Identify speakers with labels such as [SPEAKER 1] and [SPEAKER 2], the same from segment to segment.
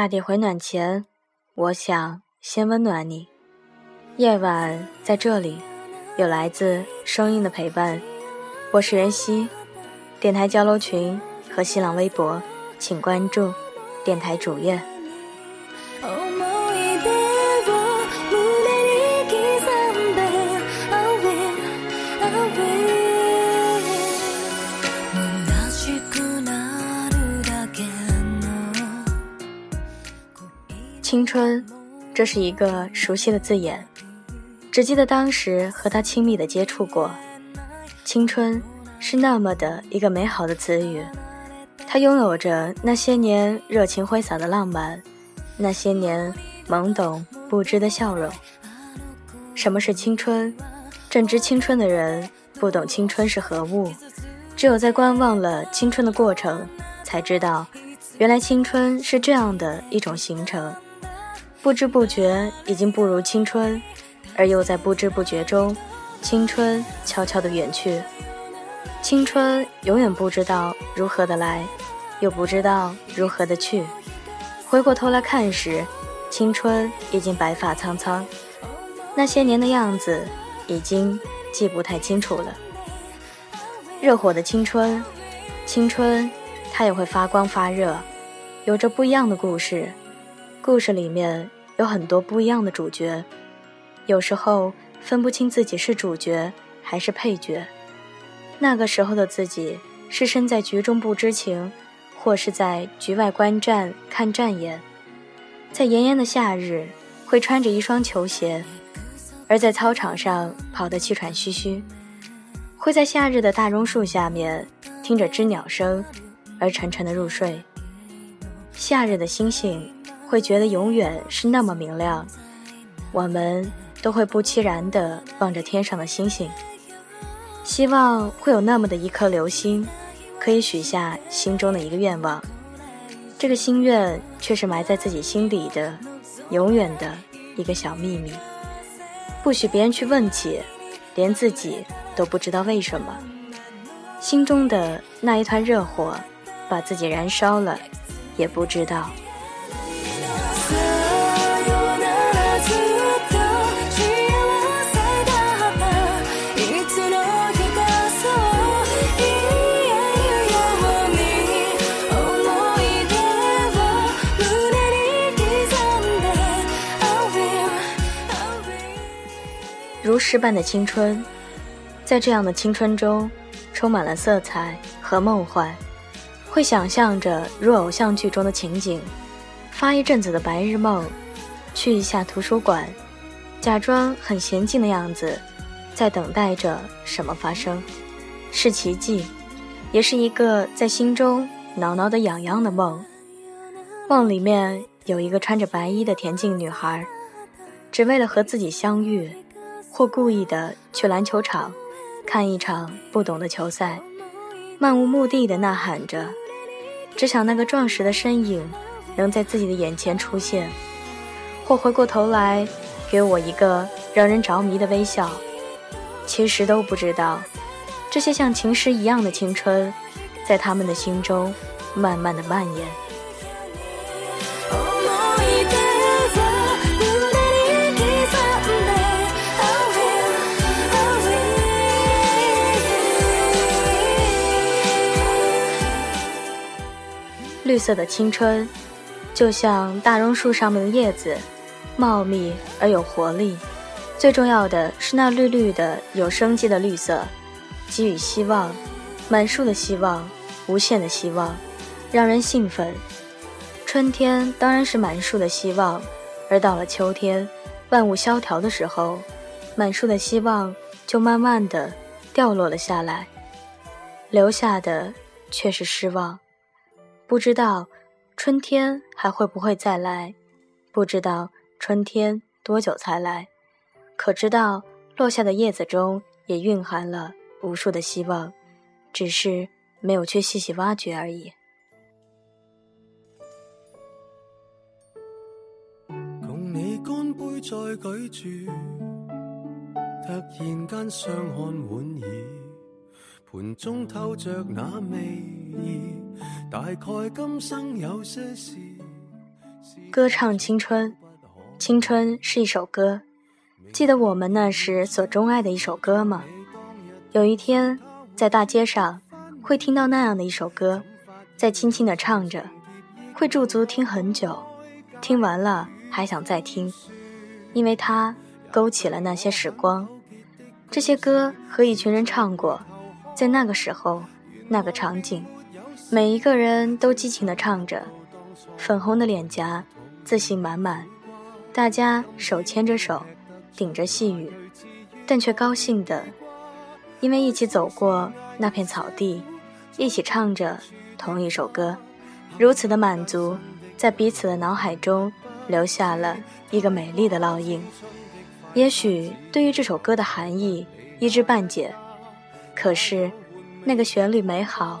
[SPEAKER 1] 大地回暖前，我想先温暖你。夜晚在这里，有来自声音的陪伴。我是袁熙，电台交流群和新浪微博，请关注电台主页。青春，这是一个熟悉的字眼，只记得当时和他亲密的接触过。青春是那么的一个美好的词语，它拥有着那些年热情挥洒的浪漫，那些年懵懂不知的笑容。什么是青春？正值青春的人不懂青春是何物，只有在观望了青春的过程，才知道，原来青春是这样的一种形成。不知不觉已经步入青春，而又在不知不觉中，青春悄悄地远去。青春永远不知道如何的来，又不知道如何的去。回过头来看时，青春已经白发苍苍，那些年的样子已经记不太清楚了。热火的青春，青春，它也会发光发热，有着不一样的故事。故事里面有很多不一样的主角，有时候分不清自己是主角还是配角。那个时候的自己是身在局中不知情，或是在局外观战看战眼。在炎炎的夏日，会穿着一双球鞋，而在操场上跑得气喘吁吁；会在夏日的大榕树下面听着知鸟声而沉沉的入睡。夏日的星星。会觉得永远是那么明亮，我们都会不期然地望着天上的星星，希望会有那么的一颗流星，可以许下心中的一个愿望。这个心愿却是埋在自己心底的，永远的一个小秘密，不许别人去问起，连自己都不知道为什么。心中的那一团热火，把自己燃烧了，也不知道。如诗般的青春，在这样的青春中，充满了色彩和梦幻，会想象着如偶像剧中的情景，发一阵子的白日梦，去一下图书馆，假装很娴静的样子，在等待着什么发生，是奇迹，也是一个在心中挠挠的痒痒的梦。梦里面有一个穿着白衣的恬静女孩，只为了和自己相遇。或故意的去篮球场看一场不懂的球赛，漫无目的的呐喊着，只想那个壮实的身影能在自己的眼前出现；或回过头来给我一个让人着迷的微笑。其实都不知道，这些像情诗一样的青春，在他们的心中慢慢的蔓延。绿色的青春，就像大榕树上面的叶子，茂密而有活力。最重要的是那绿绿的、有生机的绿色，给予希望，满树的希望，无限的希望，让人兴奋。春天当然是满树的希望，而到了秋天，万物萧条的时候，满树的希望就慢慢的掉落了下来，留下的却是失望。不知道春天还会不会再来，不知道春天多久才来，可知道落下的叶子中也蕴含了无数的希望，只是没有去细细挖掘而已。共你干杯再举住，突然间相看满意。盘中透着那味意，大概今生有些事。歌唱青春，青春是一首歌。记得我们那时所钟爱的一首歌吗？有一天，在大街上会听到那样的一首歌，在轻轻地唱着，会驻足听很久，听完了还想再听，因为它勾起了那些时光。这些歌和一群人唱过，在那个时候，那个场景，每一个人都激情地唱着，粉红的脸颊，自信满满，大家手牵着手。顶着细雨，但却高兴的，因为一起走过那片草地，一起唱着同一首歌，如此的满足，在彼此的脑海中留下了一个美丽的烙印。也许对于这首歌的含义一知半解，可是那个旋律美好，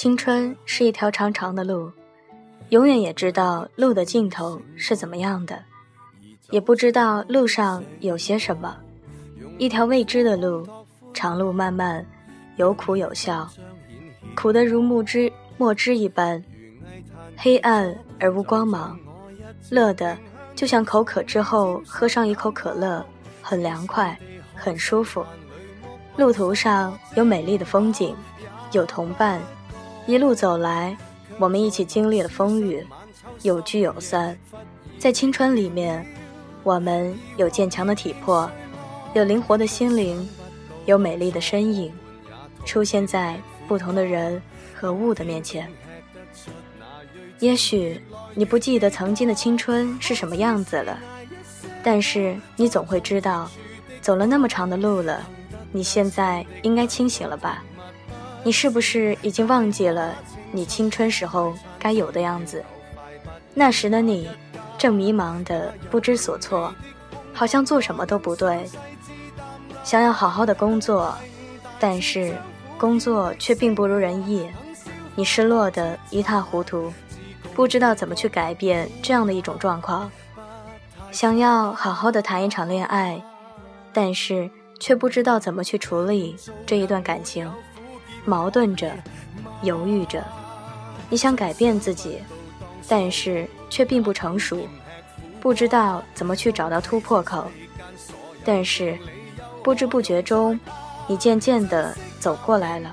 [SPEAKER 1] 青春是一条长长的路。永远也知道路的尽头是怎么样的，也不知道路上有些什么。一条未知的路，长路漫漫，有苦有笑，苦得如墨汁墨汁一般，黑暗而无光芒；乐的就像口渴之后喝上一口可乐，很凉快，很舒服。路途上有美丽的风景，有同伴，一路走来。我们一起经历了风雨，有聚有散，在青春里面，我们有坚强的体魄，有灵活的心灵，有美丽的身影，出现在不同的人和物的面前。也许你不记得曾经的青春是什么样子了，但是你总会知道，走了那么长的路了，你现在应该清醒了吧？你是不是已经忘记了？你青春时候该有的样子，那时的你正迷茫的不知所措，好像做什么都不对。想要好好的工作，但是工作却并不如人意，你失落的一塌糊涂，不知道怎么去改变这样的一种状况。想要好好的谈一场恋爱，但是却不知道怎么去处理这一段感情，矛盾着，犹豫着。你想改变自己，但是却并不成熟，不知道怎么去找到突破口。但是，不知不觉中，你渐渐地走过来了。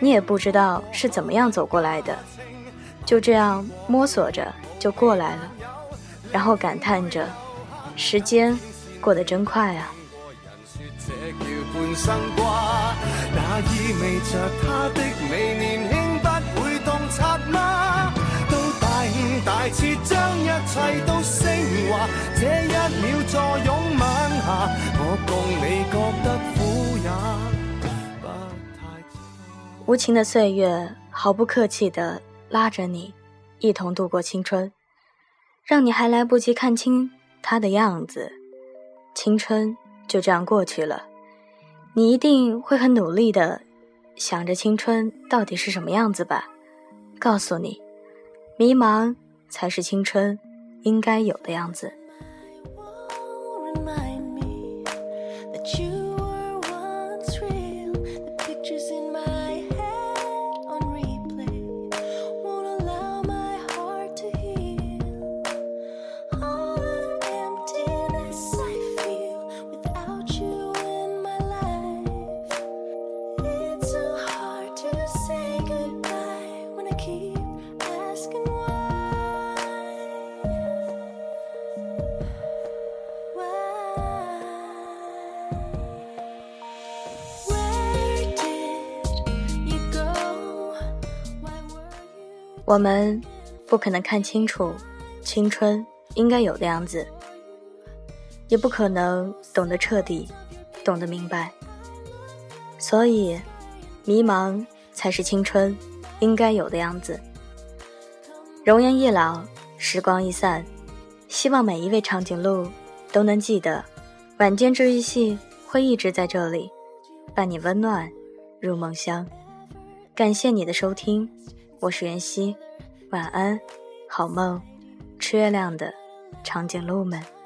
[SPEAKER 1] 你也不知道是怎么样走过来的，就这样摸索着就过来了，然后感叹着，时间过得真快啊。
[SPEAKER 2] 味着他的美，年轻不会洞察吗？都大五大次将一切都升华，这一秒坐拥晚霞，我共你觉得苦也不太差。
[SPEAKER 1] 无情的岁月，毫不客气的拉着你，一同度过青春，让你还来不及看清他的样子，青春就这样过去了。你一定会很努力的想着青春到底是什么样子吧？告诉你。迷茫才是青春应该有的样子。我们不可能看清楚青春应该有的样子也不可能懂得彻底懂得明白。所以迷茫才是青春应该有的样子。容颜易老时光易散希望每一位长颈鹿都能记得晚间治愈系会一直在这里伴你温暖入梦乡。感谢你的收听。我是袁熙。晚安好梦吃月亮的长颈鹿们。